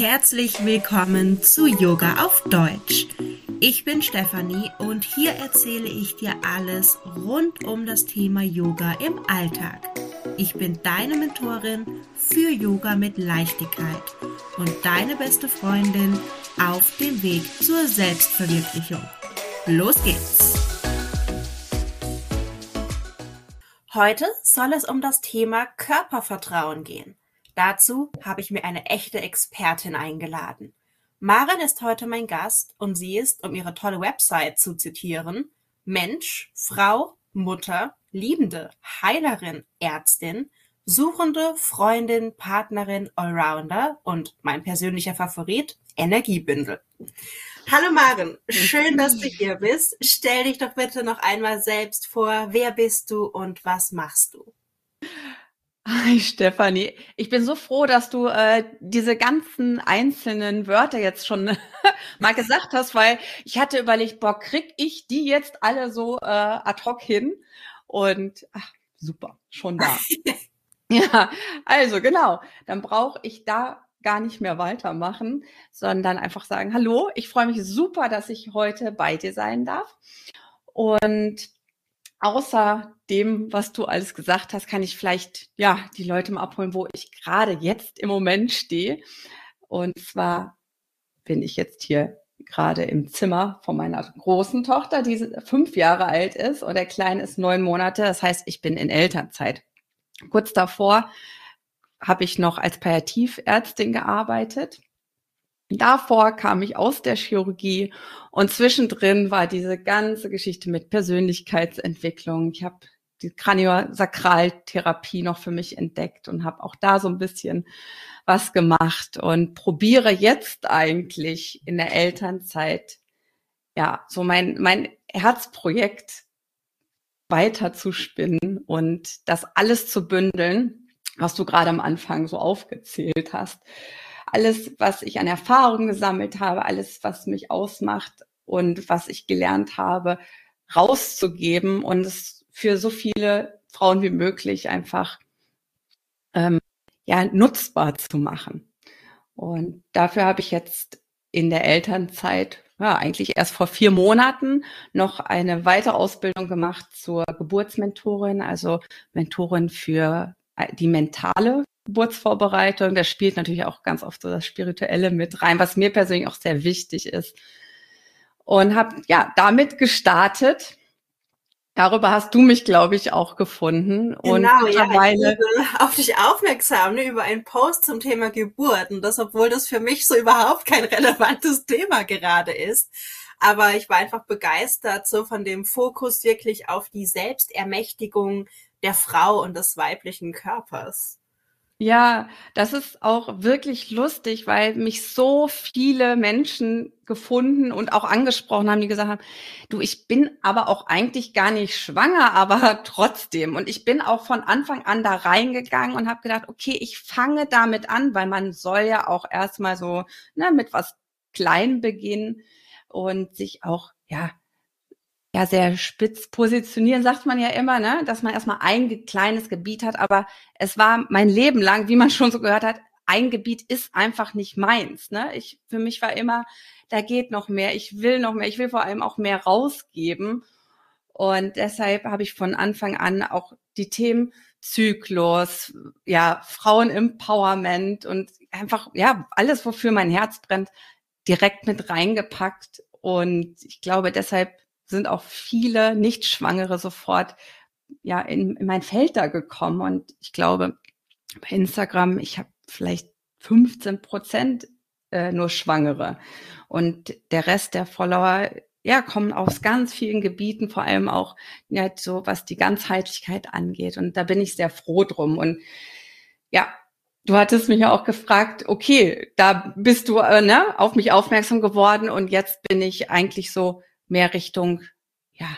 Herzlich willkommen zu Yoga auf Deutsch. Ich bin Stefanie und hier erzähle ich dir alles rund um das Thema Yoga im Alltag. Ich bin deine Mentorin für Yoga mit Leichtigkeit und deine beste Freundin auf dem Weg zur Selbstverwirklichung. Los geht's! Heute soll es um das Thema Körpervertrauen gehen. Dazu habe ich mir eine echte Expertin eingeladen. Maren ist heute mein Gast und sie ist, um ihre tolle Website zu zitieren, Mensch, Frau, Mutter, Liebende, Heilerin, Ärztin, Suchende, Freundin, Partnerin, Allrounder und mein persönlicher Favorit, Energiebündel. Hallo Maren, schön, dass du hier bist. Stell dich doch bitte noch einmal selbst vor. Wer bist du und was machst du? Hi Stefanie, ich bin so froh, dass du äh, diese ganzen einzelnen Wörter jetzt schon mal gesagt hast, weil ich hatte überlegt, boah, krieg ich die jetzt alle so äh, ad hoc hin? Und ach, super, schon da. ja, also genau, dann brauche ich da gar nicht mehr weitermachen, sondern einfach sagen, hallo, ich freue mich super, dass ich heute bei dir sein darf. Und außer dem, was du alles gesagt hast, kann ich vielleicht ja die Leute mal abholen, wo ich gerade jetzt im Moment stehe. Und zwar bin ich jetzt hier gerade im Zimmer von meiner großen Tochter, die fünf Jahre alt ist und der Kleine ist neun Monate. Das heißt, ich bin in Elternzeit. Kurz davor habe ich noch als Palliativärztin gearbeitet Davor kam ich aus der Chirurgie und zwischendrin war diese ganze Geschichte mit Persönlichkeitsentwicklung. Ich habe die Kraniosakraltherapie noch für mich entdeckt und habe auch da so ein bisschen was gemacht und probiere jetzt eigentlich in der Elternzeit ja so mein mein Herzprojekt weiter zu spinnen und das alles zu bündeln, was du gerade am Anfang so aufgezählt hast alles, was ich an Erfahrungen gesammelt habe, alles, was mich ausmacht und was ich gelernt habe, rauszugeben und es für so viele Frauen wie möglich einfach ähm, ja nutzbar zu machen. Und dafür habe ich jetzt in der Elternzeit, ja, eigentlich erst vor vier Monaten noch eine weitere Ausbildung gemacht zur Geburtsmentorin, also Mentorin für die mentale Geburtsvorbereitung. Da spielt natürlich auch ganz oft so das Spirituelle mit rein, was mir persönlich auch sehr wichtig ist. Und habe ja damit gestartet. Darüber hast du mich, glaube ich, auch gefunden. Genau, und mittlerweile ja, ich auf dich aufmerksam ne, über einen Post zum Thema Geburt. Und das, obwohl das für mich so überhaupt kein relevantes Thema gerade ist. Aber ich war einfach begeistert so von dem Fokus wirklich auf die Selbstermächtigung der Frau und des weiblichen Körpers. Ja, das ist auch wirklich lustig, weil mich so viele Menschen gefunden und auch angesprochen haben, die gesagt haben, du, ich bin aber auch eigentlich gar nicht schwanger, aber trotzdem. Und ich bin auch von Anfang an da reingegangen und habe gedacht, okay, ich fange damit an, weil man soll ja auch erstmal so ne, mit was klein beginnen und sich auch, ja, ja sehr spitz positionieren, sagt man ja immer, ne? dass man erstmal ein kleines Gebiet hat. Aber es war mein Leben lang, wie man schon so gehört hat, ein Gebiet ist einfach nicht meins. Ne? Ich, für mich war immer, da geht noch mehr, ich will noch mehr, ich will vor allem auch mehr rausgeben. Und deshalb habe ich von Anfang an auch die Themen Zyklus, ja, Frauen-Empowerment und einfach, ja, alles, wofür mein Herz brennt, direkt mit reingepackt. Und ich glaube, deshalb sind auch viele Nichtschwangere sofort ja in, in mein Feld da gekommen. Und ich glaube, bei Instagram, ich habe vielleicht 15 Prozent äh, nur Schwangere. Und der Rest der Follower, ja, kommen aus ganz vielen Gebieten, vor allem auch ja, so, was die Ganzheitlichkeit angeht. Und da bin ich sehr froh drum. Und ja, du hattest mich ja auch gefragt, okay, da bist du äh, ne, auf mich aufmerksam geworden und jetzt bin ich eigentlich so mehr Richtung ja,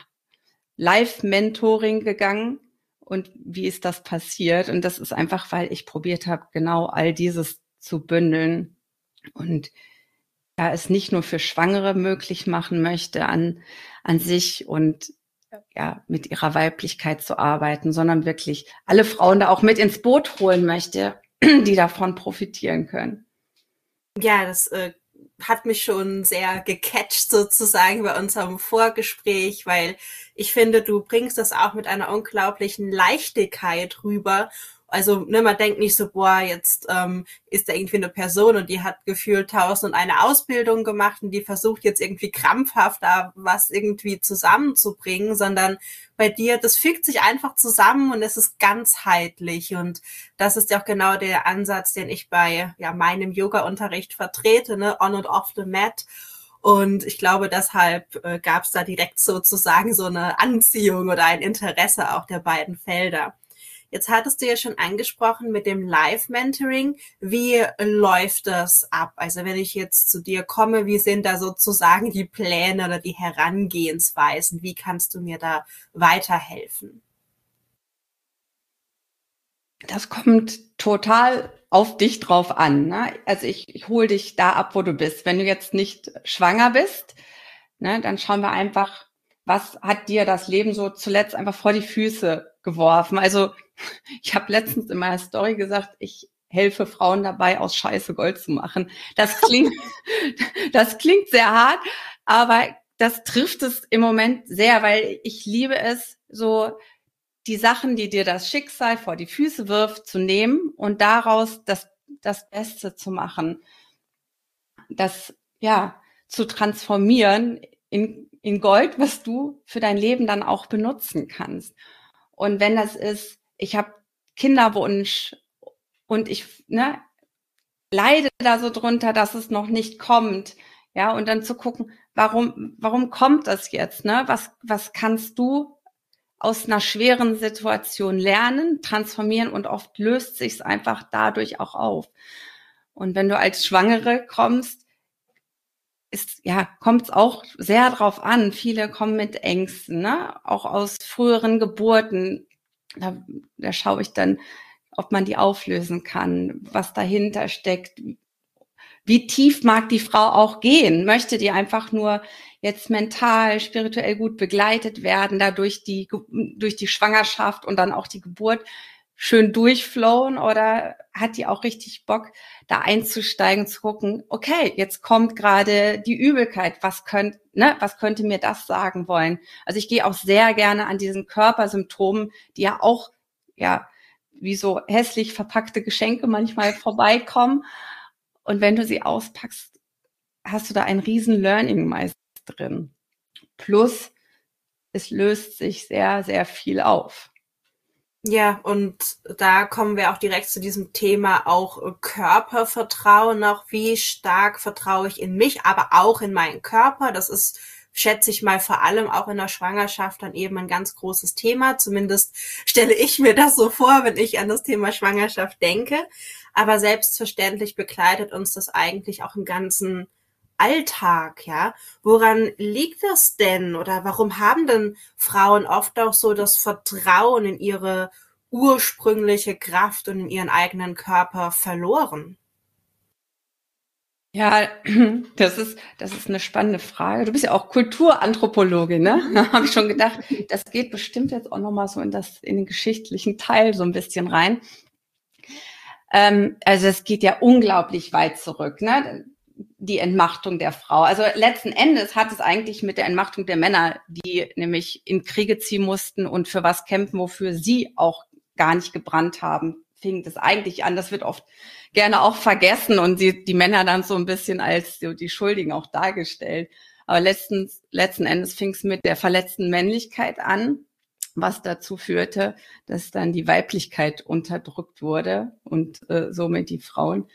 Live-Mentoring gegangen. Und wie ist das passiert? Und das ist einfach, weil ich probiert habe, genau all dieses zu bündeln und ja, es nicht nur für Schwangere möglich machen möchte an, an sich und ja, mit ihrer Weiblichkeit zu arbeiten, sondern wirklich alle Frauen da auch mit ins Boot holen möchte, die davon profitieren können. Ja, das äh, hat mich schon sehr gecatcht sozusagen bei unserem Vorgespräch, weil ich finde, du bringst das auch mit einer unglaublichen Leichtigkeit rüber also ne, man denkt nicht so, boah, jetzt ähm, ist da irgendwie eine Person und die hat gefühlt tausend und eine Ausbildung gemacht und die versucht jetzt irgendwie krampfhaft da was irgendwie zusammenzubringen, sondern bei dir, das fügt sich einfach zusammen und es ist ganzheitlich und das ist ja auch genau der Ansatz, den ich bei ja meinem Yoga-Unterricht vertrete, ne, on and off the mat. Und ich glaube, deshalb äh, gab es da direkt sozusagen so eine Anziehung oder ein Interesse auch der beiden Felder. Jetzt hattest du ja schon angesprochen mit dem Live-Mentoring. Wie läuft das ab? Also wenn ich jetzt zu dir komme, wie sind da sozusagen die Pläne oder die Herangehensweisen? Wie kannst du mir da weiterhelfen? Das kommt total auf dich drauf an. Ne? Also ich, ich hole dich da ab, wo du bist. Wenn du jetzt nicht schwanger bist, ne, dann schauen wir einfach, was hat dir das Leben so zuletzt einfach vor die Füße geworfen? Also ich habe letztens in meiner Story gesagt, ich helfe Frauen dabei, aus Scheiße Gold zu machen. Das klingt, das klingt sehr hart, aber das trifft es im Moment sehr, weil ich liebe es, so die Sachen, die dir das Schicksal vor die Füße wirft, zu nehmen und daraus das, das Beste zu machen. Das, ja, zu transformieren in, in Gold, was du für dein Leben dann auch benutzen kannst. Und wenn das ist, ich habe Kinderwunsch und ich ne, leide da so drunter, dass es noch nicht kommt. Ja, und dann zu gucken, warum, warum kommt das jetzt? Ne? Was, was kannst du aus einer schweren Situation lernen, transformieren und oft löst sich es einfach dadurch auch auf. Und wenn du als Schwangere kommst, ist, ja, kommt es auch sehr drauf an. Viele kommen mit Ängsten, ne? auch aus früheren Geburten da, da schaue ich dann, ob man die auflösen kann, was dahinter steckt. Wie tief mag die Frau auch gehen? Möchte die einfach nur jetzt mental, spirituell gut begleitet werden, dadurch die, durch die Schwangerschaft und dann auch die Geburt schön durchflowen oder hat die auch richtig Bock, da einzusteigen, zu gucken, okay, jetzt kommt gerade die Übelkeit, was könnte, ne, was könnte mir das sagen wollen? Also ich gehe auch sehr gerne an diesen Körpersymptomen, die ja auch, ja, wie so hässlich verpackte Geschenke manchmal vorbeikommen. Und wenn du sie auspackst, hast du da ein riesen Learning meist drin. Plus, es löst sich sehr, sehr viel auf. Ja, und da kommen wir auch direkt zu diesem Thema auch äh, Körpervertrauen noch. Wie stark vertraue ich in mich, aber auch in meinen Körper? Das ist, schätze ich mal, vor allem auch in der Schwangerschaft dann eben ein ganz großes Thema. Zumindest stelle ich mir das so vor, wenn ich an das Thema Schwangerschaft denke. Aber selbstverständlich begleitet uns das eigentlich auch im ganzen Alltag, ja? Woran liegt das denn oder warum haben denn Frauen oft auch so das Vertrauen in ihre ursprüngliche Kraft und in ihren eigenen Körper verloren? Ja, das ist, das ist eine spannende Frage. Du bist ja auch Kulturanthropologin, ne? Da habe ich schon gedacht, das geht bestimmt jetzt auch nochmal so in das, in den geschichtlichen Teil so ein bisschen rein. Ähm, also es geht ja unglaublich weit zurück, ne? Die Entmachtung der Frau. Also letzten Endes hat es eigentlich mit der Entmachtung der Männer, die nämlich in Kriege ziehen mussten und für was kämpfen, wofür sie auch gar nicht gebrannt haben, fing das eigentlich an. Das wird oft gerne auch vergessen und die, die Männer dann so ein bisschen als so die Schuldigen auch dargestellt. Aber letztens, letzten Endes fing es mit der verletzten Männlichkeit an, was dazu führte, dass dann die Weiblichkeit unterdrückt wurde und äh, somit die Frauen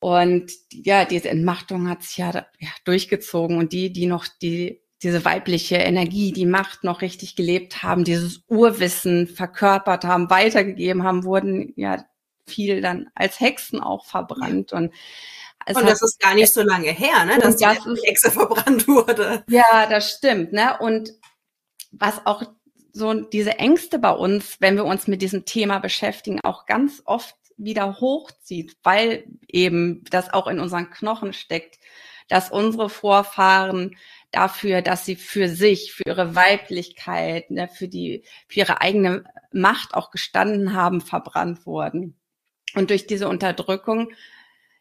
und ja, diese Entmachtung hat sich ja, ja durchgezogen und die, die noch die diese weibliche Energie, die Macht noch richtig gelebt haben, dieses Urwissen verkörpert haben, weitergegeben haben, wurden ja viel dann als Hexen auch verbrannt und und das ist gar nicht so lange her, ne, dass die das Hexe verbrannt wurde. Ja, das stimmt, ne? Und was auch so diese Ängste bei uns, wenn wir uns mit diesem Thema beschäftigen, auch ganz oft wieder hochzieht, weil eben das auch in unseren Knochen steckt, dass unsere Vorfahren dafür, dass sie für sich, für ihre Weiblichkeit, ne, für die, für ihre eigene Macht auch gestanden haben, verbrannt wurden. Und durch diese Unterdrückung,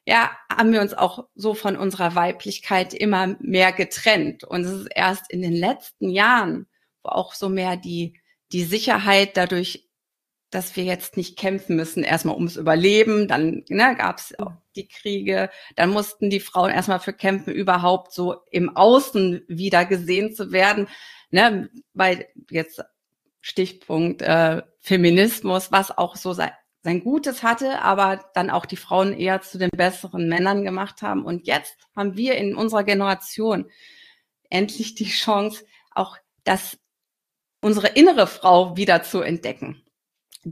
ja, haben wir uns auch so von unserer Weiblichkeit immer mehr getrennt. Und es ist erst in den letzten Jahren, wo auch so mehr die, die Sicherheit dadurch, dass wir jetzt nicht kämpfen müssen, erstmal ums Überleben, dann ne, gab es auch die Kriege, dann mussten die Frauen erstmal für kämpfen, überhaupt so im Außen wieder gesehen zu werden, ne, weil jetzt Stichpunkt äh, Feminismus, was auch so sein, sein Gutes hatte, aber dann auch die Frauen eher zu den besseren Männern gemacht haben. Und jetzt haben wir in unserer Generation endlich die Chance, auch das unsere innere Frau wieder zu entdecken,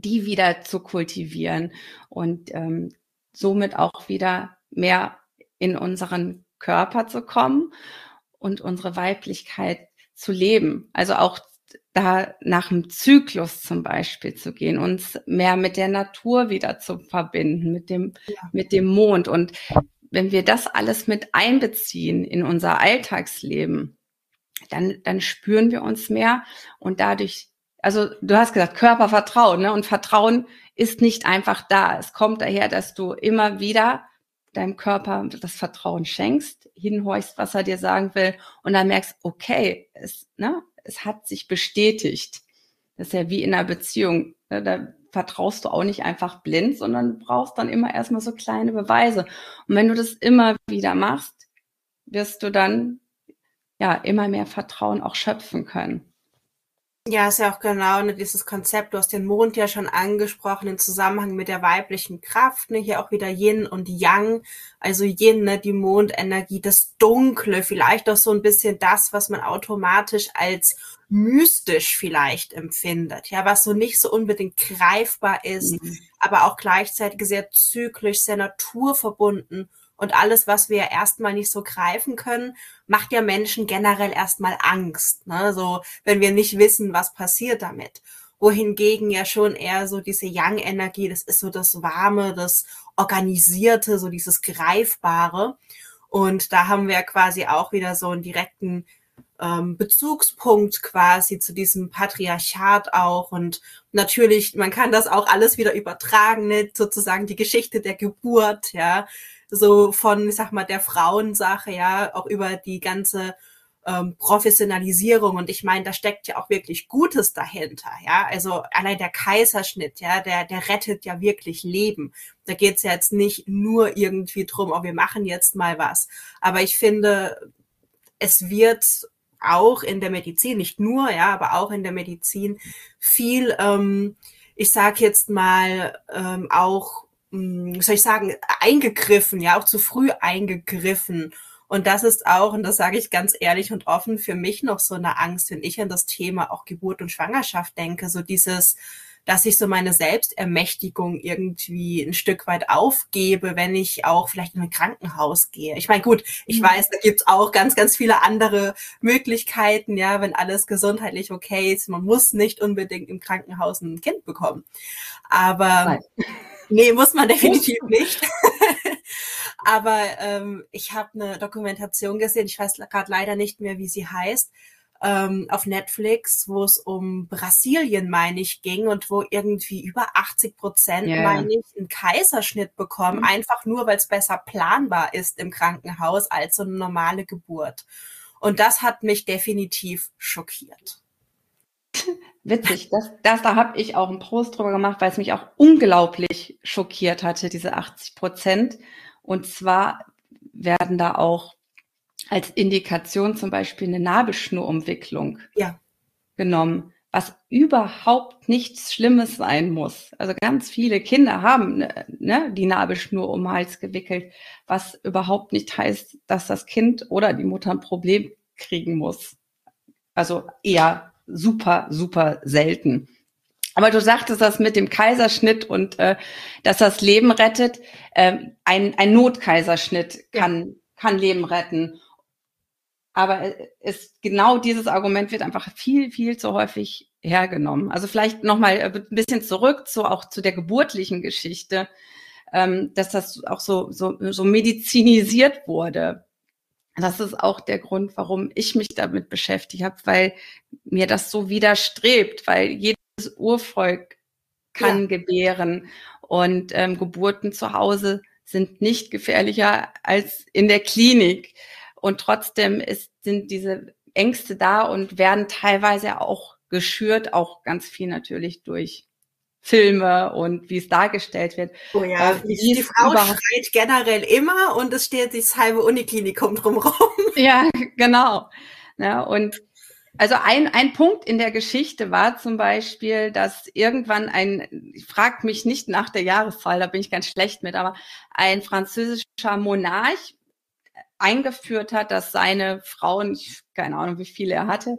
die wieder zu kultivieren und ähm, somit auch wieder mehr in unseren Körper zu kommen und unsere Weiblichkeit zu leben. Also auch da nach dem Zyklus zum Beispiel zu gehen, uns mehr mit der Natur wieder zu verbinden, mit dem, ja. mit dem Mond. Und wenn wir das alles mit einbeziehen in unser Alltagsleben, dann, dann spüren wir uns mehr und dadurch, also du hast gesagt, Körpervertrauen, ne? Und Vertrauen ist nicht einfach da. Es kommt daher, dass du immer wieder deinem Körper das Vertrauen schenkst, hinhorchst, was er dir sagen will, und dann merkst, okay, es, ne, es hat sich bestätigt. Das ist ja wie in einer Beziehung. Ne? Da vertraust du auch nicht einfach blind, sondern brauchst dann immer erstmal so kleine Beweise. Und wenn du das immer wieder machst, wirst du dann ja immer mehr Vertrauen auch schöpfen können. Ja, ist ja auch genau ne, dieses Konzept, du hast den Mond ja schon angesprochen im Zusammenhang mit der weiblichen Kraft, ne, hier auch wieder Yin und Yang, also Yin, ne, die Mondenergie, das Dunkle, vielleicht auch so ein bisschen das, was man automatisch als mystisch vielleicht empfindet, ja, was so nicht so unbedingt greifbar ist, mhm. aber auch gleichzeitig sehr zyklisch, sehr naturverbunden und alles, was wir erstmal nicht so greifen können, macht ja Menschen generell erstmal Angst. Ne? So, wenn wir nicht wissen, was passiert damit. Wohingegen ja schon eher so diese Yang-Energie, das ist so das Warme, das Organisierte, so dieses Greifbare. Und da haben wir quasi auch wieder so einen direkten ähm, Bezugspunkt quasi zu diesem Patriarchat auch. Und natürlich, man kann das auch alles wieder übertragen, ne? sozusagen die Geschichte der Geburt, ja so von, ich sag mal, der Frauensache, ja, auch über die ganze ähm, Professionalisierung. Und ich meine, da steckt ja auch wirklich Gutes dahinter, ja. Also allein der Kaiserschnitt, ja, der, der rettet ja wirklich Leben. Da geht's ja jetzt nicht nur irgendwie drum, oh, wir machen jetzt mal was. Aber ich finde, es wird auch in der Medizin, nicht nur, ja, aber auch in der Medizin viel, ähm, ich sag jetzt mal, ähm, auch hm, wie soll ich sagen, eingegriffen, ja, auch zu früh eingegriffen. Und das ist auch, und das sage ich ganz ehrlich und offen, für mich noch so eine Angst, wenn ich an das Thema auch Geburt und Schwangerschaft denke, so dieses, dass ich so meine Selbstermächtigung irgendwie ein Stück weit aufgebe, wenn ich auch vielleicht in ein Krankenhaus gehe. Ich meine, gut, ich mhm. weiß, da gibt's auch ganz, ganz viele andere Möglichkeiten, ja, wenn alles gesundheitlich okay ist. Man muss nicht unbedingt im Krankenhaus ein Kind bekommen. Aber Nein. Nee, muss man definitiv nicht. Aber ähm, ich habe eine Dokumentation gesehen, ich weiß gerade leider nicht mehr, wie sie heißt, ähm, auf Netflix, wo es um Brasilien, meine ich, ging und wo irgendwie über 80 Prozent, yeah. meine ich, einen Kaiserschnitt bekommen, mhm. einfach nur, weil es besser planbar ist im Krankenhaus als so eine normale Geburt. Und das hat mich definitiv schockiert. Witzig, das, das da habe ich auch einen Post drüber gemacht, weil es mich auch unglaublich schockiert hatte, diese 80 Prozent. Und zwar werden da auch als Indikation zum Beispiel eine Nabelschnurumwicklung ja. genommen, was überhaupt nichts Schlimmes sein muss. Also ganz viele Kinder haben ne, ne, die Nabelschnur um den Hals gewickelt, was überhaupt nicht heißt, dass das Kind oder die Mutter ein Problem kriegen muss. Also eher super, super selten. Aber du sagtest das mit dem Kaiserschnitt und äh, dass das Leben rettet. Ähm, ein, ein Notkaiserschnitt kann, ja. kann Leben retten. Aber es, genau dieses Argument wird einfach viel, viel zu häufig hergenommen. Also vielleicht nochmal ein bisschen zurück zu auch zu der geburtlichen Geschichte, ähm, dass das auch so, so, so medizinisiert wurde. Das ist auch der Grund, warum ich mich damit beschäftigt habe, weil mir das so widerstrebt, weil jedes Urvolk kann ja. gebären und ähm, Geburten zu Hause sind nicht gefährlicher als in der Klinik. Und trotzdem ist, sind diese Ängste da und werden teilweise auch geschürt, auch ganz viel natürlich durch Filme und wie es dargestellt wird. Oh ja, äh, die, die Frau schreit generell immer und es steht das halbe Uniklinikum drumherum. Ja, genau. Ja, und also ein, ein Punkt in der Geschichte war zum Beispiel, dass irgendwann ein, ich frage mich nicht nach der Jahreszahl, da bin ich ganz schlecht mit, aber ein französischer Monarch eingeführt hat, dass seine Frauen, ich, keine Ahnung, wie viele er hatte,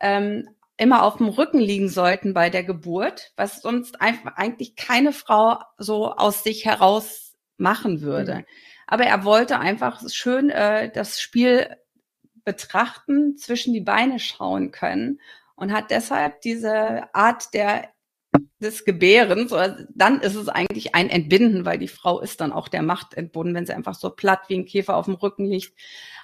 ähm, immer auf dem Rücken liegen sollten bei der Geburt, was sonst einfach eigentlich keine Frau so aus sich heraus machen würde. Mhm. Aber er wollte einfach schön äh, das Spiel betrachten, zwischen die Beine schauen können und hat deshalb diese Art der des Gebärens, dann ist es eigentlich ein Entbinden, weil die Frau ist dann auch der Macht entbunden, wenn sie einfach so platt wie ein Käfer auf dem Rücken liegt,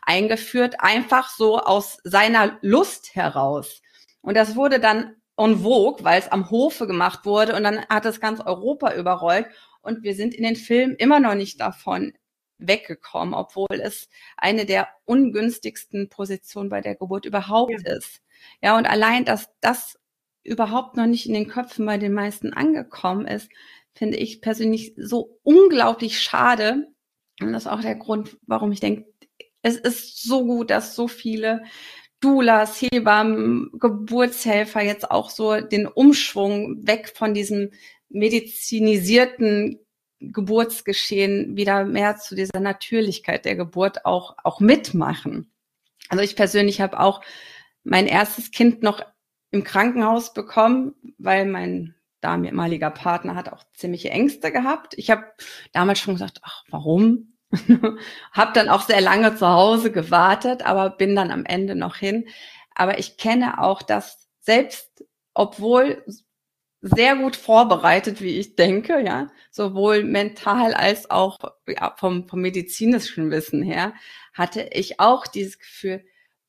eingeführt, einfach so aus seiner Lust heraus. Und das wurde dann en vogue, weil es am Hofe gemacht wurde und dann hat es ganz Europa überrollt und wir sind in den Filmen immer noch nicht davon weggekommen, obwohl es eine der ungünstigsten Positionen bei der Geburt überhaupt ja. ist. Ja, und allein, dass das überhaupt noch nicht in den Köpfen bei den meisten angekommen ist, finde ich persönlich so unglaublich schade. Und das ist auch der Grund, warum ich denke, es ist so gut, dass so viele Doulas, Hebammen, Geburtshelfer jetzt auch so den Umschwung weg von diesem medizinisierten Geburtsgeschehen wieder mehr zu dieser Natürlichkeit der Geburt auch, auch mitmachen. Also ich persönlich habe auch mein erstes Kind noch im Krankenhaus bekommen, weil mein damaliger Partner hat auch ziemliche Ängste gehabt. Ich habe damals schon gesagt, ach, warum? habe dann auch sehr lange zu Hause gewartet, aber bin dann am Ende noch hin. Aber ich kenne auch, dass selbst obwohl sehr gut vorbereitet, wie ich denke, ja, sowohl mental als auch ja, vom, vom medizinischen Wissen her, hatte ich auch dieses Gefühl,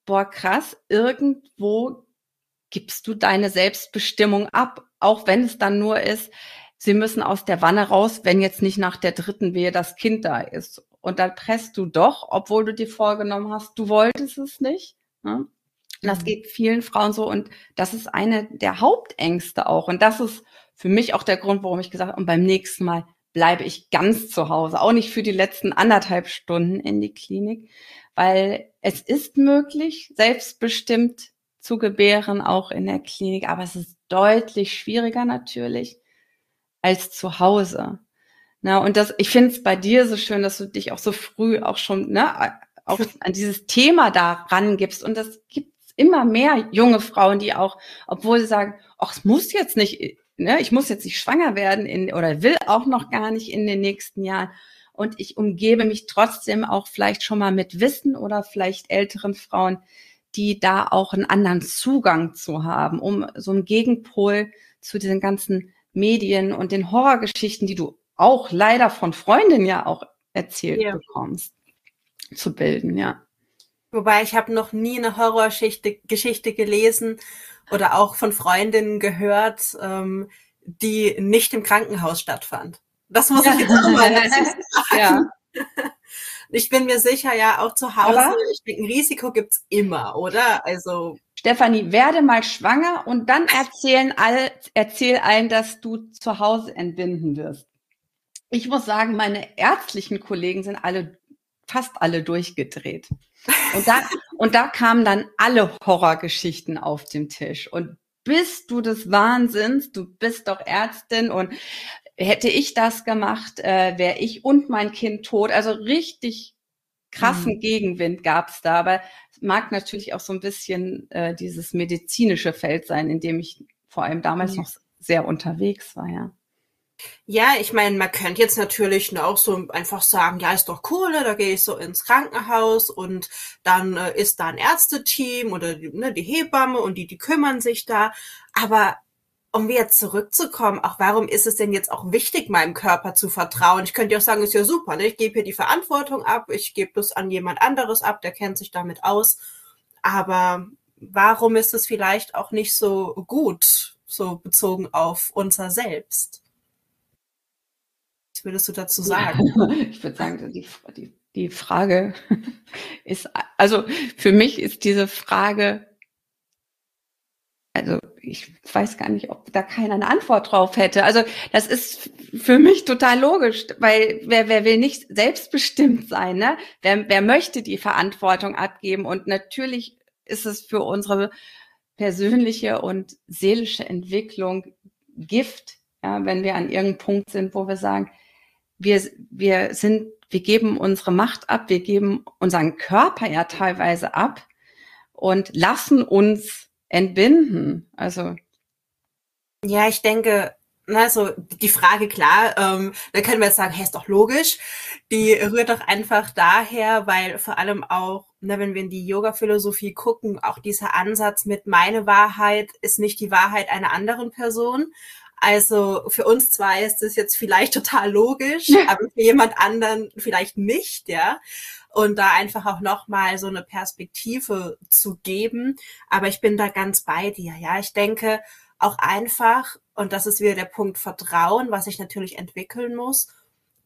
boah, krass, irgendwo gibst du deine Selbstbestimmung ab, auch wenn es dann nur ist, sie müssen aus der Wanne raus, wenn jetzt nicht nach der dritten Wehe das Kind da ist. Und dann presst du doch, obwohl du dir vorgenommen hast, du wolltest es nicht. Ne? Und das mhm. geht vielen Frauen so und das ist eine der Hauptängste auch. Und das ist für mich auch der Grund, warum ich gesagt habe, und beim nächsten Mal bleibe ich ganz zu Hause, auch nicht für die letzten anderthalb Stunden in die Klinik, weil es ist möglich, selbstbestimmt zu gebären, auch in der Klinik, aber es ist deutlich schwieriger natürlich als zu Hause. Na, und das, ich finde es bei dir so schön, dass du dich auch so früh auch schon, ne, auch an dieses Thema da rangibst. Und das gibt immer mehr junge Frauen, die auch, obwohl sie sagen, ach, es muss jetzt nicht, ne, ich muss jetzt nicht schwanger werden in, oder will auch noch gar nicht in den nächsten Jahren. Und ich umgebe mich trotzdem auch vielleicht schon mal mit Wissen oder vielleicht älteren Frauen, die da auch einen anderen Zugang zu haben, um so einen Gegenpol zu diesen ganzen Medien und den Horrorgeschichten, die du auch leider von Freundinnen ja auch erzählt ja. bekommst, zu bilden, ja. Wobei ich habe noch nie eine Horrorgeschichte Geschichte gelesen oder auch von Freundinnen gehört, ähm, die nicht im Krankenhaus stattfand. Das muss ich jetzt auch mal sagen. Ja. Ich bin mir sicher, ja, auch zu Hause, Aber ich denke, ein Risiko gibt's immer, oder? Also. Stefanie, werde mal schwanger und dann erzählen alle, erzähl allen, dass du zu Hause entbinden wirst. Ich muss sagen, meine ärztlichen Kollegen sind alle fast alle durchgedreht. Und da, und da kamen dann alle Horrorgeschichten auf den Tisch. Und bist du des Wahnsinns? Du bist doch Ärztin und hätte ich das gemacht, äh, wäre ich und mein Kind tot. Also richtig krassen mhm. Gegenwind gab's da. Aber es mag natürlich auch so ein bisschen äh, dieses medizinische Feld sein, in dem ich vor allem damals mhm. noch sehr unterwegs war, ja. Ja, ich meine, man könnte jetzt natürlich auch so einfach sagen, ja, ist doch cool, ne? da gehe ich so ins Krankenhaus und dann äh, ist da ein Ärzteteam oder die, ne, die Hebamme und die, die kümmern sich da. Aber um wieder zurückzukommen, auch warum ist es denn jetzt auch wichtig, meinem Körper zu vertrauen? Ich könnte ja auch sagen, ist ja super, ne? ich gebe hier die Verantwortung ab, ich gebe das an jemand anderes ab, der kennt sich damit aus. Aber warum ist es vielleicht auch nicht so gut, so bezogen auf unser Selbst? Was würdest du dazu sagen? Ich würde sagen, die, die, die Frage ist, also für mich ist diese Frage, also ich weiß gar nicht, ob da keiner eine Antwort drauf hätte. Also das ist für mich total logisch, weil wer, wer will nicht selbstbestimmt sein, ne? Wer, wer möchte die Verantwortung abgeben? Und natürlich ist es für unsere persönliche und seelische Entwicklung Gift, ja, wenn wir an irgendeinem Punkt sind, wo wir sagen, wir, wir sind, wir geben unsere Macht ab, wir geben unseren Körper ja teilweise ab und lassen uns entbinden. Also. Ja, ich denke, also die Frage klar, ähm, da können wir jetzt sagen, hey, ist doch logisch. Die rührt doch einfach daher, weil vor allem auch, ne, wenn wir in die Yoga-Philosophie gucken, auch dieser Ansatz mit meine Wahrheit ist nicht die Wahrheit einer anderen Person. Also für uns zwei ist das jetzt vielleicht total logisch, aber für jemand anderen vielleicht nicht, ja. Und da einfach auch nochmal so eine Perspektive zu geben. Aber ich bin da ganz bei dir, ja. Ich denke auch einfach, und das ist wieder der Punkt Vertrauen, was ich natürlich entwickeln muss,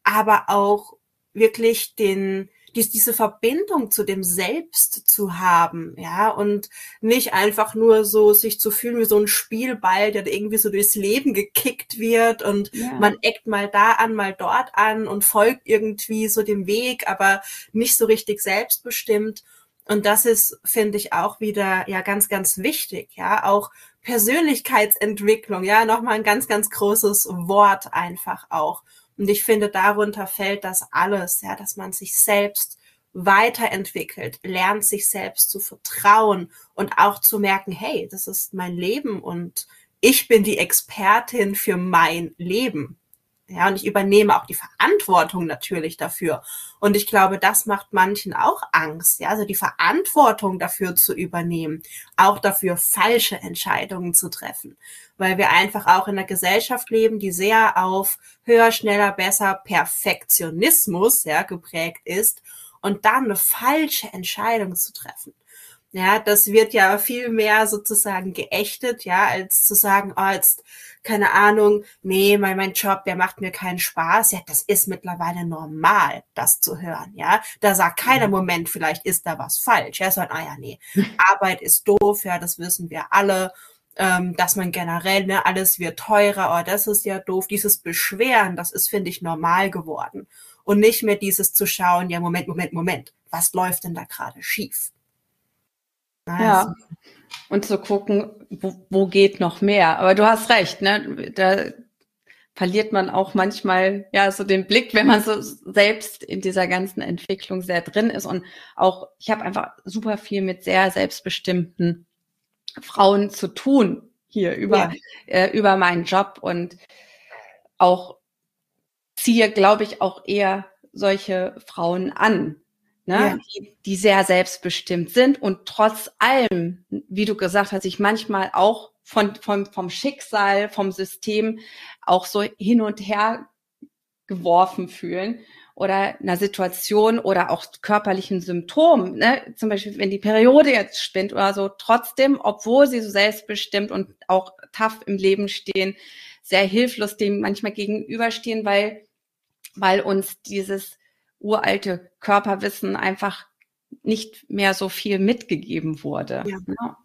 aber auch wirklich den, dies, diese Verbindung zu dem Selbst zu haben, ja, und nicht einfach nur so sich zu fühlen wie so ein Spielball, der irgendwie so durchs Leben gekickt wird und ja. man eckt mal da an, mal dort an und folgt irgendwie so dem Weg, aber nicht so richtig selbstbestimmt. Und das ist, finde ich, auch wieder ja ganz, ganz wichtig, ja, auch Persönlichkeitsentwicklung, ja, nochmal ein ganz, ganz großes Wort einfach auch. Und ich finde, darunter fällt das alles, ja, dass man sich selbst weiterentwickelt, lernt sich selbst zu vertrauen und auch zu merken, hey, das ist mein Leben und ich bin die Expertin für mein Leben. Ja, und ich übernehme auch die Verantwortung natürlich dafür. Und ich glaube, das macht manchen auch Angst, ja, also die Verantwortung dafür zu übernehmen, auch dafür falsche Entscheidungen zu treffen, weil wir einfach auch in einer Gesellschaft leben, die sehr auf höher, schneller, besser Perfektionismus, ja, geprägt ist und dann eine falsche Entscheidung zu treffen. Ja, das wird ja viel mehr sozusagen geächtet, ja, als zu sagen, oh, jetzt keine Ahnung, nee, mein, mein Job, der macht mir keinen Spaß. Ja, das ist mittlerweile normal, das zu hören, ja. Da sagt keiner, Moment, vielleicht ist da was falsch. Ja, sondern, ah ja, nee, Arbeit ist doof, ja, das wissen wir alle. Ähm, dass man generell, ne, alles wird teurer, oh, das ist ja doof. Dieses Beschweren, das ist, finde ich, normal geworden. Und nicht mehr dieses zu schauen, ja, Moment, Moment, Moment, was läuft denn da gerade schief? Also. Ja und zu gucken, wo, wo geht noch mehr. Aber du hast recht, ne? Da verliert man auch manchmal ja so den Blick, wenn man so selbst in dieser ganzen Entwicklung sehr drin ist. Und auch ich habe einfach super viel mit sehr selbstbestimmten Frauen zu tun hier über ja. äh, über meinen Job und auch ziehe, glaube ich, auch eher solche Frauen an, ne, ja. die, die sehr selbstbestimmt sind und trotz allem, wie du gesagt hast, sich manchmal auch von, von, vom Schicksal, vom System auch so hin und her geworfen fühlen oder einer Situation oder auch körperlichen Symptomen, ne? zum Beispiel wenn die Periode jetzt spinnt oder so, trotzdem, obwohl sie so selbstbestimmt und auch tough im Leben stehen, sehr hilflos dem manchmal gegenüberstehen, weil, weil uns dieses uralte Körperwissen einfach nicht mehr so viel mitgegeben wurde. Ja. Ne?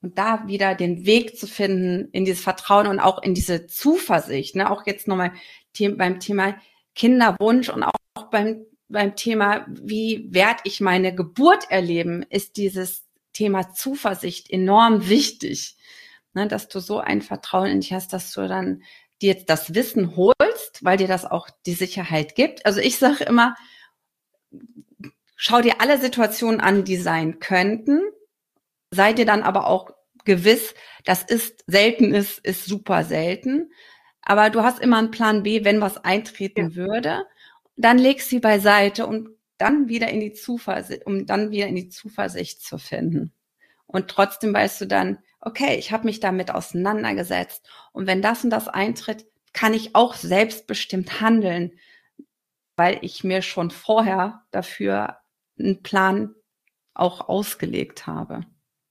Und da wieder den Weg zu finden in dieses Vertrauen und auch in diese Zuversicht, ne? auch jetzt nochmal beim Thema Kinderwunsch und auch beim, beim Thema, wie werde ich meine Geburt erleben, ist dieses Thema Zuversicht enorm wichtig, ne? dass du so ein Vertrauen in dich hast, dass du dann dir jetzt das Wissen holst, weil dir das auch die Sicherheit gibt. Also ich sage immer, schau dir alle Situationen an, die sein könnten. Sei dir dann aber auch gewiss, das ist selten ist, ist super selten. Aber du hast immer einen Plan B, wenn was eintreten ja. würde. Dann legst sie beiseite und dann wieder in die Zuversicht, um dann wieder in die Zuversicht zu finden. Und trotzdem weißt du dann, okay, ich habe mich damit auseinandergesetzt. Und wenn das und das eintritt, kann ich auch selbstbestimmt handeln, weil ich mir schon vorher dafür einen Plan auch ausgelegt habe.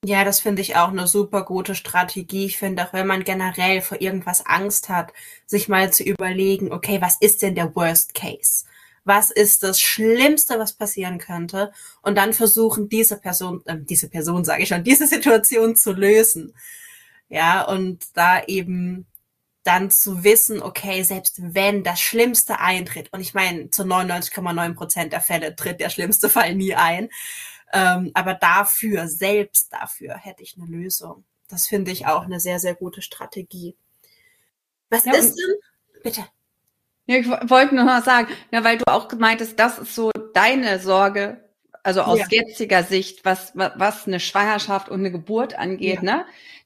Ja, das finde ich auch eine super gute Strategie. Ich finde auch, wenn man generell vor irgendwas Angst hat, sich mal zu überlegen, okay, was ist denn der Worst Case? Was ist das Schlimmste, was passieren könnte? Und dann versuchen, diese Person, äh, diese Person sage ich schon, diese Situation zu lösen. Ja, und da eben dann zu wissen, okay, selbst wenn das Schlimmste eintritt, und ich meine, zu 99,9 Prozent der Fälle tritt der schlimmste Fall nie ein, ähm, aber dafür, selbst dafür, hätte ich eine Lösung. Das finde ich auch eine sehr, sehr gute Strategie. Was ja, ist denn? Bitte. Ja, ich wollte nur mal sagen, ja, weil du auch meintest, das ist so deine Sorge, also aus ja. jetziger Sicht, was, was eine Schwangerschaft und eine Geburt angeht, ja. ne?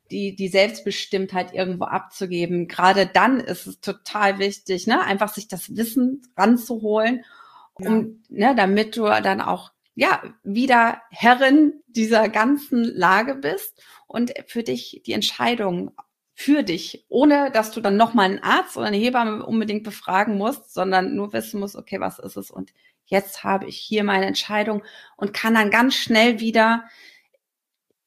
Die, die Selbstbestimmtheit irgendwo abzugeben. Gerade dann ist es total wichtig, ne? Einfach sich das Wissen ranzuholen, um, ne, damit du dann auch ja, wieder Herrin dieser ganzen Lage bist und für dich die Entscheidung für dich, ohne dass du dann nochmal einen Arzt oder eine Hebamme unbedingt befragen musst, sondern nur wissen musst, okay, was ist es? Und jetzt habe ich hier meine Entscheidung und kann dann ganz schnell wieder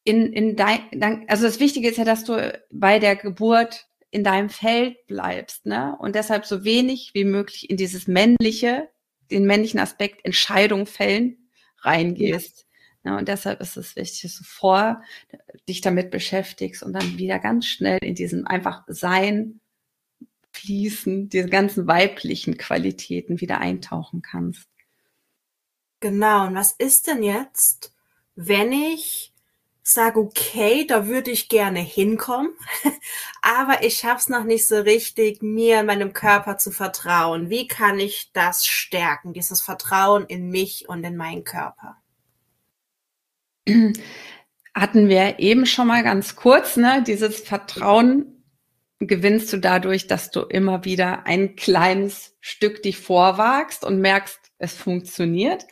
in, in dein, also das Wichtige ist ja, dass du bei der Geburt in deinem Feld bleibst, ne? Und deshalb so wenig wie möglich in dieses männliche, den männlichen Aspekt Entscheidung fällen reingehst. Ja. ja. und deshalb ist es wichtig, dass du vor dich damit beschäftigst und dann wieder ganz schnell in diesem einfach Sein fließen, diese ganzen weiblichen Qualitäten wieder eintauchen kannst. Genau, und was ist denn jetzt, wenn ich sage, okay, da würde ich gerne hinkommen, aber ich schaff's noch nicht so richtig, mir meinem Körper zu vertrauen. Wie kann ich das stärken, dieses Vertrauen in mich und in meinen Körper? Hatten wir eben schon mal ganz kurz, ne? Dieses Vertrauen gewinnst du dadurch, dass du immer wieder ein kleines Stück dich vorwagst und merkst, es funktioniert.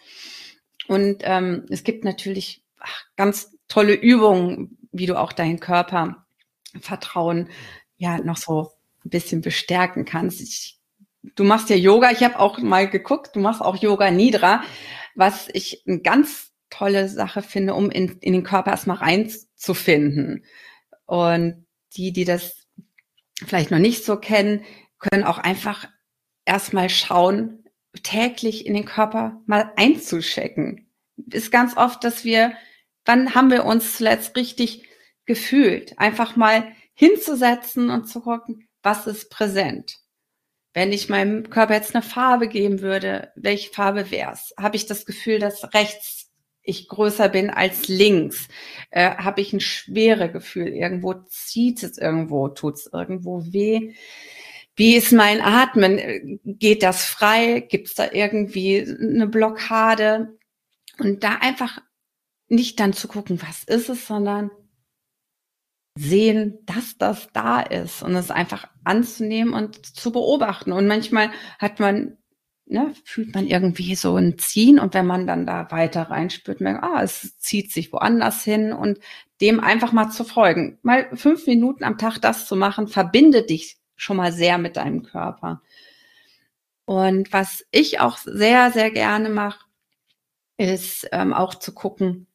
Und ähm, es gibt natürlich ach, ganz tolle Übungen, wie du auch deinen Körper Vertrauen ja noch so ein bisschen bestärken kannst. Ich, du machst ja Yoga. Ich habe auch mal geguckt, du machst auch Yoga Nidra, was ich eine ganz tolle Sache finde, um in, in den Körper erstmal reinzufinden. Und die, die das vielleicht noch nicht so kennen, können auch einfach erstmal schauen, täglich in den Körper mal einzuschecken. Ist ganz oft, dass wir wann haben wir uns zuletzt richtig gefühlt? Einfach mal hinzusetzen und zu gucken, was ist präsent? Wenn ich meinem Körper jetzt eine Farbe geben würde, welche Farbe wär's? Habe ich das Gefühl, dass rechts ich größer bin als links? Äh, Habe ich ein schwere Gefühl? Irgendwo zieht es irgendwo, tut es irgendwo weh? Wie ist mein Atmen? Geht das frei? Gibt es da irgendwie eine Blockade? Und da einfach nicht dann zu gucken, was ist es, sondern sehen, dass das da ist und es einfach anzunehmen und zu beobachten. Und manchmal hat man, ne, fühlt man irgendwie so ein Ziehen und wenn man dann da weiter reinspürt, merkt, ah, es zieht sich woanders hin und dem einfach mal zu folgen. Mal fünf Minuten am Tag das zu machen, verbindet dich schon mal sehr mit deinem Körper. Und was ich auch sehr, sehr gerne mache, ist ähm, auch zu gucken,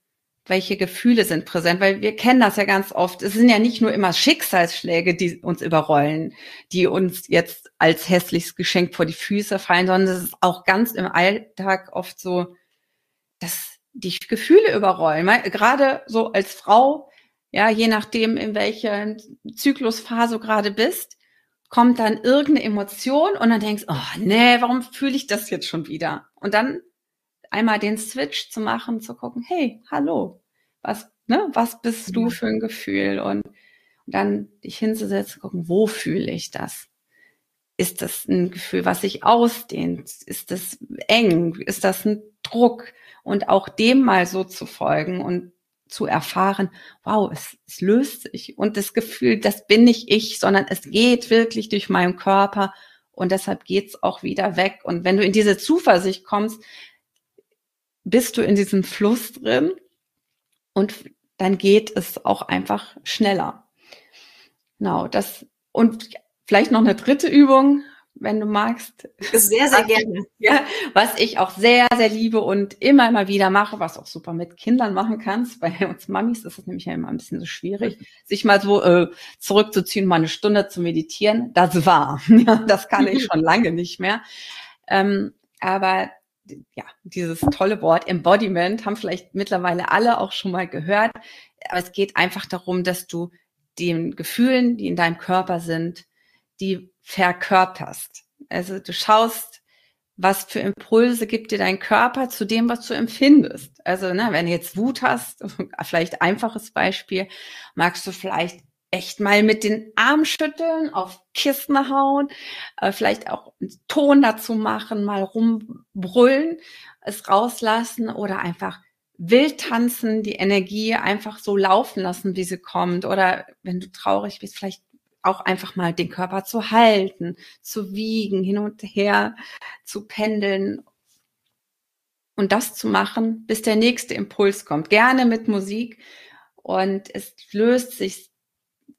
welche Gefühle sind präsent, weil wir kennen das ja ganz oft. Es sind ja nicht nur immer Schicksalsschläge, die uns überrollen, die uns jetzt als hässliches Geschenk vor die Füße fallen, sondern es ist auch ganz im Alltag oft so, dass die Gefühle überrollen. Gerade so als Frau, ja, je nachdem, in welcher Zyklusphase du gerade bist, kommt dann irgendeine Emotion und dann denkst, oh nee, warum fühle ich das jetzt schon wieder? Und dann einmal den Switch zu machen, zu gucken, hey, hallo, was, ne, was bist du für ein Gefühl? Und, und dann dich hinzusetzen, gucken, wo fühle ich das? Ist das ein Gefühl, was sich ausdehnt? Ist das eng? Ist das ein Druck? Und auch dem mal so zu folgen und zu erfahren, wow, es, es löst sich. Und das Gefühl, das bin nicht ich, sondern es geht wirklich durch meinen Körper und deshalb geht's auch wieder weg. Und wenn du in diese Zuversicht kommst, bist du in diesem Fluss drin und dann geht es auch einfach schneller. Genau, das und vielleicht noch eine dritte Übung, wenn du magst. Sehr, sehr gerne. Ja, was ich auch sehr, sehr liebe und immer, immer wieder mache, was auch super mit Kindern machen kannst. Bei uns Mamis ist es nämlich ja immer ein bisschen so schwierig, sich mal so äh, zurückzuziehen, mal eine Stunde zu meditieren. Das war. Ja, das kann ich schon lange nicht mehr. Ähm, aber ja, dieses tolle Wort Embodiment haben vielleicht mittlerweile alle auch schon mal gehört. Aber es geht einfach darum, dass du den Gefühlen, die in deinem Körper sind, die verkörperst. Also du schaust, was für Impulse gibt dir dein Körper zu dem, was du empfindest. Also, ne, wenn du jetzt Wut hast, vielleicht einfaches Beispiel, magst du vielleicht echt mal mit den Armen schütteln, auf Kissen hauen, äh, vielleicht auch einen Ton dazu machen, mal rumbrüllen, es rauslassen oder einfach wild tanzen, die Energie einfach so laufen lassen, wie sie kommt. Oder wenn du traurig bist, vielleicht auch einfach mal den Körper zu halten, zu wiegen, hin und her, zu pendeln und das zu machen, bis der nächste Impuls kommt. Gerne mit Musik und es löst sich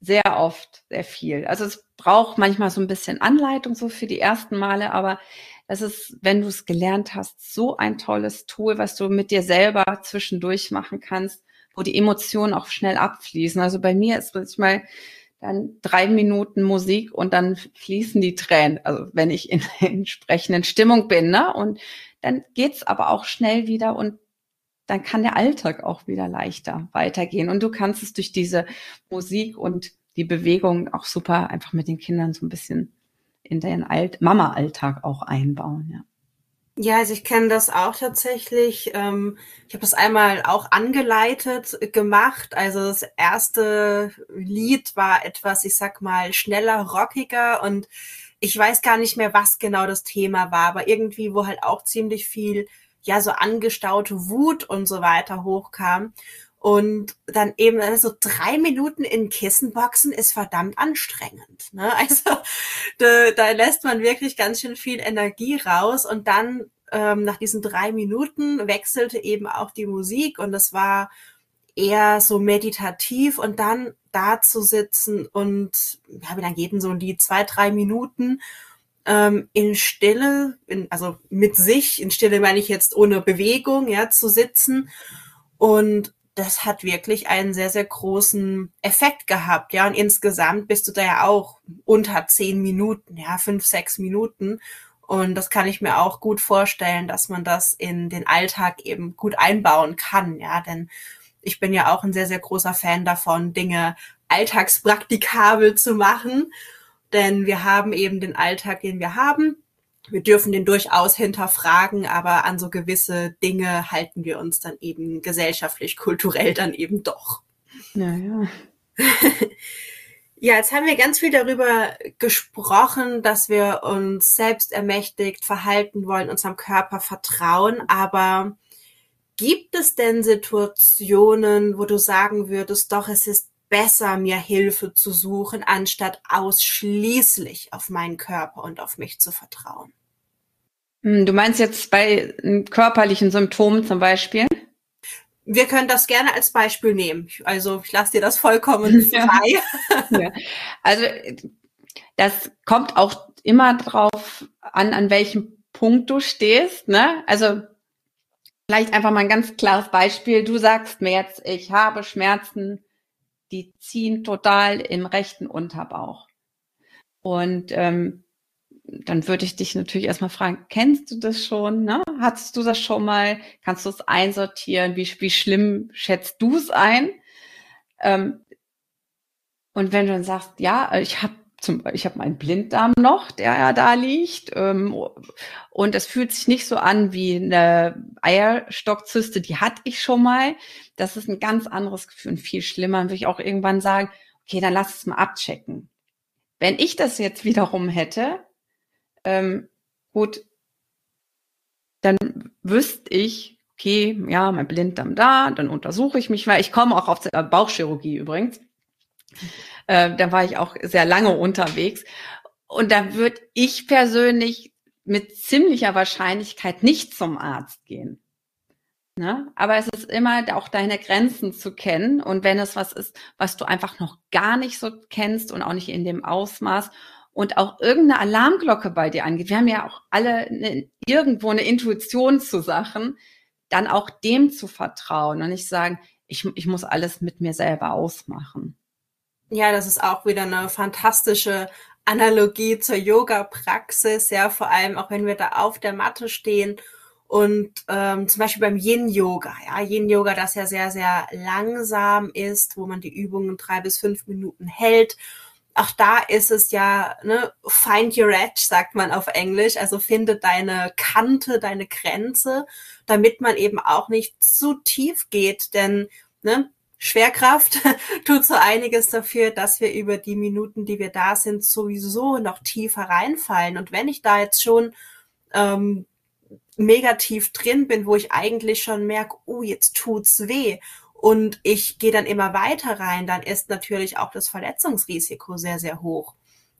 sehr oft sehr viel. Also es braucht manchmal so ein bisschen Anleitung so für die ersten Male, aber es ist, wenn du es gelernt hast, so ein tolles Tool, was du mit dir selber zwischendurch machen kannst, wo die Emotionen auch schnell abfließen. Also bei mir ist manchmal dann drei Minuten Musik und dann fließen die Tränen, also wenn ich in der entsprechenden Stimmung bin, ne? Und dann geht's aber auch schnell wieder und dann kann der Alltag auch wieder leichter weitergehen. Und du kannst es durch diese Musik und die Bewegung auch super einfach mit den Kindern so ein bisschen in den Alt Mama-Alltag auch einbauen, ja. Ja, also ich kenne das auch tatsächlich. Ähm, ich habe das einmal auch angeleitet gemacht. Also das erste Lied war etwas, ich sag mal, schneller, rockiger und ich weiß gar nicht mehr, was genau das Thema war, aber irgendwie, wo halt auch ziemlich viel, ja, so angestaute Wut und so weiter hochkam. Und dann eben also drei Minuten in Kissenboxen ist verdammt anstrengend. Ne? Also da, da lässt man wirklich ganz schön viel Energie raus. Und dann ähm, nach diesen drei Minuten wechselte eben auch die Musik und es war eher so meditativ und dann da zu sitzen und ja, geht denn so Lied? Zwei, drei Minuten ähm, in Stille, in, also mit sich, in Stille meine ich jetzt ohne Bewegung, ja, zu sitzen und das hat wirklich einen sehr, sehr großen Effekt gehabt, ja. Und insgesamt bist du da ja auch unter zehn Minuten, ja, fünf, sechs Minuten. Und das kann ich mir auch gut vorstellen, dass man das in den Alltag eben gut einbauen kann, ja. Denn ich bin ja auch ein sehr, sehr großer Fan davon, Dinge alltagspraktikabel zu machen. Denn wir haben eben den Alltag, den wir haben wir dürfen den durchaus hinterfragen, aber an so gewisse Dinge halten wir uns dann eben gesellschaftlich, kulturell dann eben doch. Ja, ja. ja, jetzt haben wir ganz viel darüber gesprochen, dass wir uns selbst ermächtigt verhalten wollen, unserem Körper vertrauen, aber gibt es denn Situationen, wo du sagen würdest, doch, es ist besser, mir Hilfe zu suchen, anstatt ausschließlich auf meinen Körper und auf mich zu vertrauen? Hm, du meinst jetzt bei körperlichen Symptomen zum Beispiel? Wir können das gerne als Beispiel nehmen. Also ich lasse dir das vollkommen frei. Ja. ja. Also das kommt auch immer drauf an, an welchem Punkt du stehst. Ne? Also vielleicht einfach mal ein ganz klares Beispiel. Du sagst mir jetzt, ich habe Schmerzen, die ziehen total im rechten Unterbauch. Und ähm, dann würde ich dich natürlich erstmal fragen, kennst du das schon? Ne? Hattest du das schon mal? Kannst du es einsortieren? Wie, wie schlimm schätzt du es ein? Ähm, und wenn du dann sagst, ja, ich habe zum, ich habe meinen Blinddarm noch, der ja da liegt, ähm, und es fühlt sich nicht so an wie eine Eierstockzyste, die hatte ich schon mal. Das ist ein ganz anderes Gefühl und viel schlimmer. Dann würde ich auch irgendwann sagen, okay, dann lass es mal abchecken. Wenn ich das jetzt wiederum hätte, ähm, gut, dann wüsste ich, okay, ja, mein Blinddarm da, dann untersuche ich mich mal. Ich komme auch auf Bauchchirurgie übrigens. Äh, da war ich auch sehr lange unterwegs. Und da würde ich persönlich mit ziemlicher Wahrscheinlichkeit nicht zum Arzt gehen. Ne? Aber es ist immer auch deine Grenzen zu kennen. Und wenn es was ist, was du einfach noch gar nicht so kennst und auch nicht in dem Ausmaß und auch irgendeine Alarmglocke bei dir angeht, wir haben ja auch alle eine, irgendwo eine Intuition zu Sachen, dann auch dem zu vertrauen und nicht sagen, ich, ich muss alles mit mir selber ausmachen. Ja, das ist auch wieder eine fantastische Analogie zur Yoga-Praxis, ja, vor allem auch wenn wir da auf der Matte stehen und ähm, zum Beispiel beim Yin-Yoga, ja, Yin-Yoga, das ja sehr, sehr langsam ist, wo man die Übungen drei bis fünf Minuten hält. Auch da ist es ja, ne, find your edge, sagt man auf Englisch, also finde deine Kante, deine Grenze, damit man eben auch nicht zu tief geht, denn ne, Schwerkraft tut so einiges dafür, dass wir über die Minuten, die wir da sind, sowieso noch tiefer reinfallen. Und wenn ich da jetzt schon ähm, mega tief drin bin, wo ich eigentlich schon merke, oh, jetzt tut's weh und ich gehe dann immer weiter rein, dann ist natürlich auch das Verletzungsrisiko sehr, sehr hoch.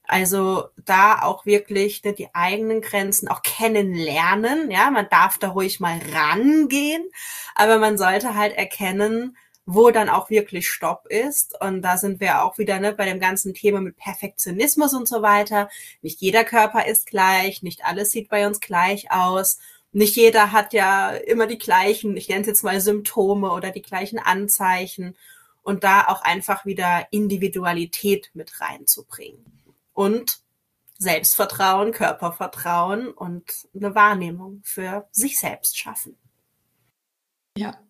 Also da auch wirklich ne, die eigenen Grenzen auch kennenlernen. Ja, man darf da ruhig mal rangehen, aber man sollte halt erkennen, wo dann auch wirklich Stopp ist. Und da sind wir auch wieder ne, bei dem ganzen Thema mit Perfektionismus und so weiter. Nicht jeder Körper ist gleich, nicht alles sieht bei uns gleich aus nicht jeder hat ja immer die gleichen, ich nenne es jetzt mal Symptome oder die gleichen Anzeichen und da auch einfach wieder Individualität mit reinzubringen. Und Selbstvertrauen, Körpervertrauen und eine Wahrnehmung für sich selbst schaffen. Ja,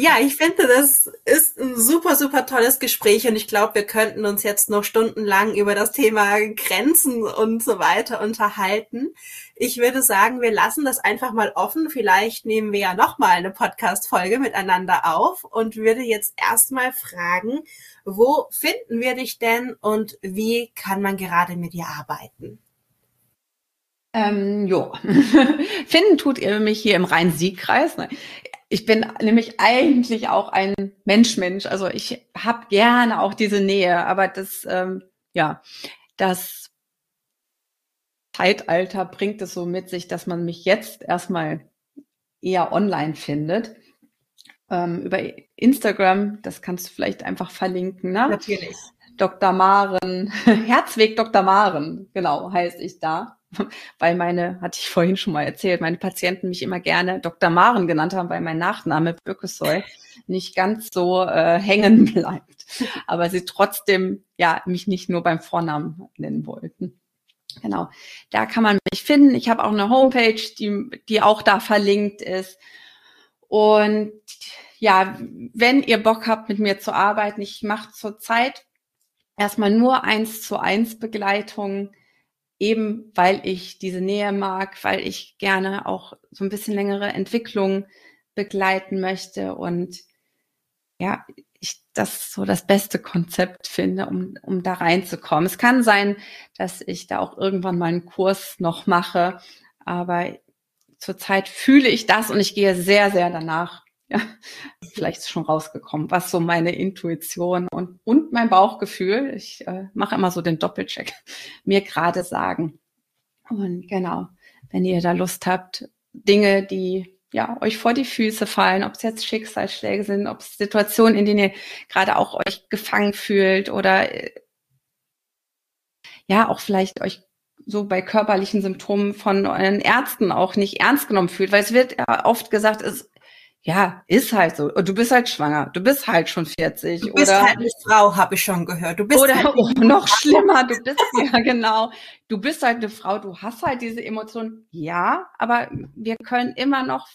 ja, ich finde, das ist ein super, super tolles Gespräch und ich glaube, wir könnten uns jetzt noch stundenlang über das Thema Grenzen und so weiter unterhalten. Ich würde sagen, wir lassen das einfach mal offen. Vielleicht nehmen wir ja nochmal eine Podcast-Folge miteinander auf und würde jetzt erstmal fragen, wo finden wir dich denn und wie kann man gerade mit dir arbeiten? Ähm, jo. Finden tut ihr mich hier im Rhein-Sieg-Kreis. Ich bin nämlich eigentlich auch ein Mensch-Mensch. Also ich habe gerne auch diese Nähe, aber das, ähm, ja, das Zeitalter bringt es so mit sich, dass man mich jetzt erstmal eher online findet. Ähm, über Instagram, das kannst du vielleicht einfach verlinken, ne? Natürlich. Dr. Maren, Herzweg Dr. Maren, genau, heißt ich da. weil meine, hatte ich vorhin schon mal erzählt, meine Patienten mich immer gerne Dr. Maren genannt haben, weil mein Nachname Birkesoll nicht ganz so äh, hängen bleibt. Aber sie trotzdem ja mich nicht nur beim Vornamen nennen wollten. Genau, da kann man mich finden. Ich habe auch eine Homepage, die, die auch da verlinkt ist. Und ja, wenn ihr Bock habt, mit mir zu arbeiten, ich mache zurzeit erstmal nur eins zu eins Begleitungen eben weil ich diese Nähe mag, weil ich gerne auch so ein bisschen längere Entwicklung begleiten möchte und ja, ich das so das beste Konzept finde, um, um da reinzukommen. Es kann sein, dass ich da auch irgendwann mal einen Kurs noch mache, aber zurzeit fühle ich das und ich gehe sehr, sehr danach, ja, vielleicht ist schon rausgekommen, was so meine Intuition und, und mein Bauchgefühl, ich äh, mache immer so den Doppelcheck, mir gerade sagen. Und genau, wenn ihr da Lust habt, Dinge, die ja euch vor die Füße fallen, ob es jetzt Schicksalsschläge sind, ob es Situationen, in denen ihr gerade auch euch gefangen fühlt oder äh, ja, auch vielleicht euch so bei körperlichen Symptomen von euren Ärzten auch nicht ernst genommen fühlt, weil es wird ja oft gesagt, es ja, ist halt so. Und du bist halt schwanger. Du bist halt schon 40. Du bist oder, halt eine Frau, habe ich schon gehört. Du bist oder halt oh, noch schlimmer, du bist ja genau. Du bist halt eine Frau, du hast halt diese Emotionen. Ja, aber wir können immer noch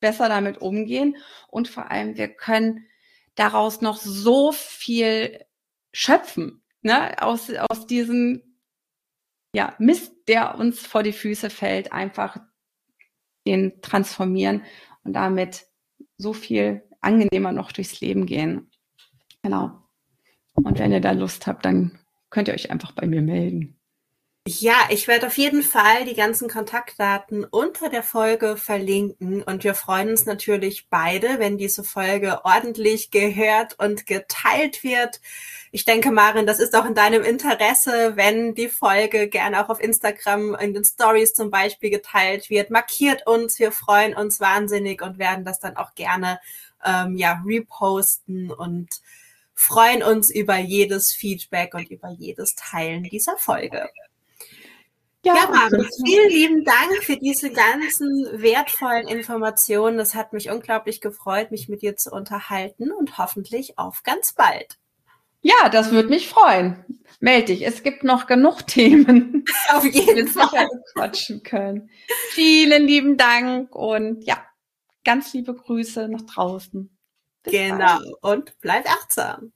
besser damit umgehen. Und vor allem, wir können daraus noch so viel schöpfen. Ne? Aus, aus diesem ja, Mist, der uns vor die Füße fällt, einfach den transformieren und damit so viel angenehmer noch durchs Leben gehen. Genau. Und wenn ihr da Lust habt, dann könnt ihr euch einfach bei mir melden. Ja, ich werde auf jeden Fall die ganzen Kontaktdaten unter der Folge verlinken und wir freuen uns natürlich beide, wenn diese Folge ordentlich gehört und geteilt wird. Ich denke, Marin, das ist auch in deinem Interesse, wenn die Folge gerne auch auf Instagram in den Stories zum Beispiel geteilt wird. Markiert uns, wir freuen uns wahnsinnig und werden das dann auch gerne ähm, ja reposten und freuen uns über jedes Feedback und über jedes Teilen dieser Folge. Ja, ja Maren, vielen lieben Dank für diese ganzen wertvollen Informationen. Es hat mich unglaublich gefreut, mich mit dir zu unterhalten und hoffentlich auf ganz bald. Ja, das würde mich freuen. Meld dich. Es gibt noch genug Themen, auf jeden Fall quatschen können. Vielen lieben Dank und ja, ganz liebe Grüße nach draußen. Bis genau. Bald. Und bleib achtsam.